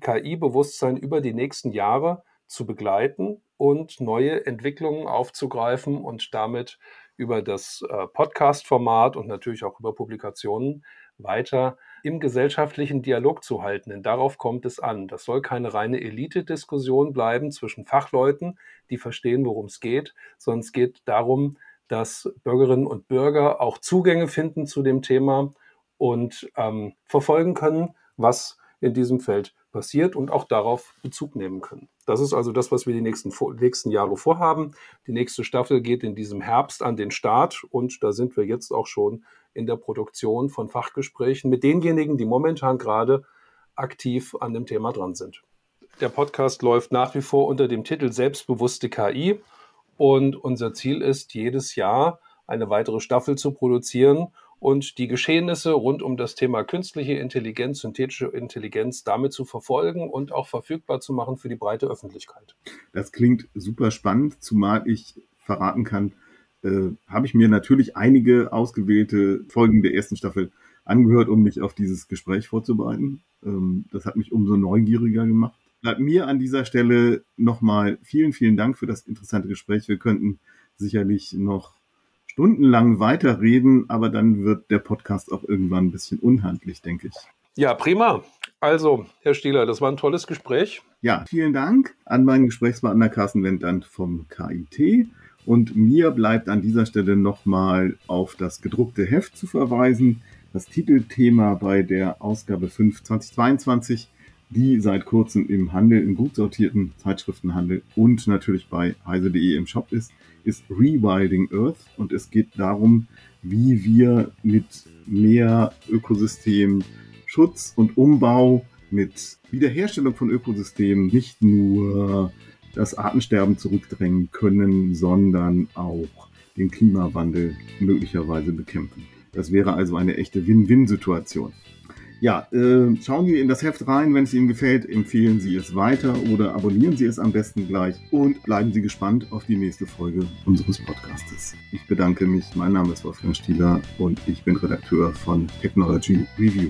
KI-Bewusstsein über die nächsten Jahre zu begleiten und neue Entwicklungen aufzugreifen und damit über das äh, Podcast-Format und natürlich auch über Publikationen weiter im gesellschaftlichen Dialog zu halten. Denn darauf kommt es an. Das soll keine reine Elite-Diskussion bleiben zwischen Fachleuten, die verstehen, worum es geht, sondern es geht darum, dass Bürgerinnen und Bürger auch Zugänge finden zu dem Thema und ähm, verfolgen können, was in diesem Feld passiert und auch darauf Bezug nehmen können. Das ist also das, was wir die nächsten, nächsten Jahre vorhaben. Die nächste Staffel geht in diesem Herbst an den Start und da sind wir jetzt auch schon in der Produktion von Fachgesprächen mit denjenigen, die momentan gerade aktiv an dem Thema dran sind. Der Podcast läuft nach wie vor unter dem Titel Selbstbewusste KI und unser Ziel ist, jedes Jahr eine weitere Staffel zu produzieren und die Geschehnisse rund um das Thema künstliche Intelligenz, synthetische Intelligenz damit zu verfolgen und auch verfügbar zu machen für die breite Öffentlichkeit. Das klingt super spannend, zumal ich verraten kann, äh, habe ich mir natürlich einige ausgewählte Folgen der ersten Staffel angehört, um mich auf dieses Gespräch vorzubereiten. Ähm, das hat mich umso neugieriger gemacht. Bleibt mir an dieser Stelle nochmal vielen, vielen Dank für das interessante Gespräch. Wir könnten sicherlich noch stundenlang weiterreden, aber dann wird der Podcast auch irgendwann ein bisschen unhandlich, denke ich. Ja, prima. Also, Herr Stieler, das war ein tolles Gespräch. Ja, vielen Dank an meinen Gesprächspartner Carsten Wendland vom KIT. Und mir bleibt an dieser Stelle nochmal auf das gedruckte Heft zu verweisen. Das Titelthema bei der Ausgabe 5 2022, die seit kurzem im Handel, im gut sortierten Zeitschriftenhandel und natürlich bei heise.de im Shop ist, ist Rewilding Earth. Und es geht darum, wie wir mit mehr Ökosystem Schutz und Umbau, mit Wiederherstellung von Ökosystemen nicht nur das Artensterben zurückdrängen können, sondern auch den Klimawandel möglicherweise bekämpfen. Das wäre also eine echte Win-Win-Situation. Ja, äh, schauen Sie in das Heft rein, wenn es Ihnen gefällt, empfehlen Sie es weiter oder abonnieren Sie es am besten gleich und bleiben Sie gespannt auf die nächste Folge unseres Podcastes. Ich bedanke mich, mein Name ist Wolfgang Stieler und ich bin Redakteur von Technology Review.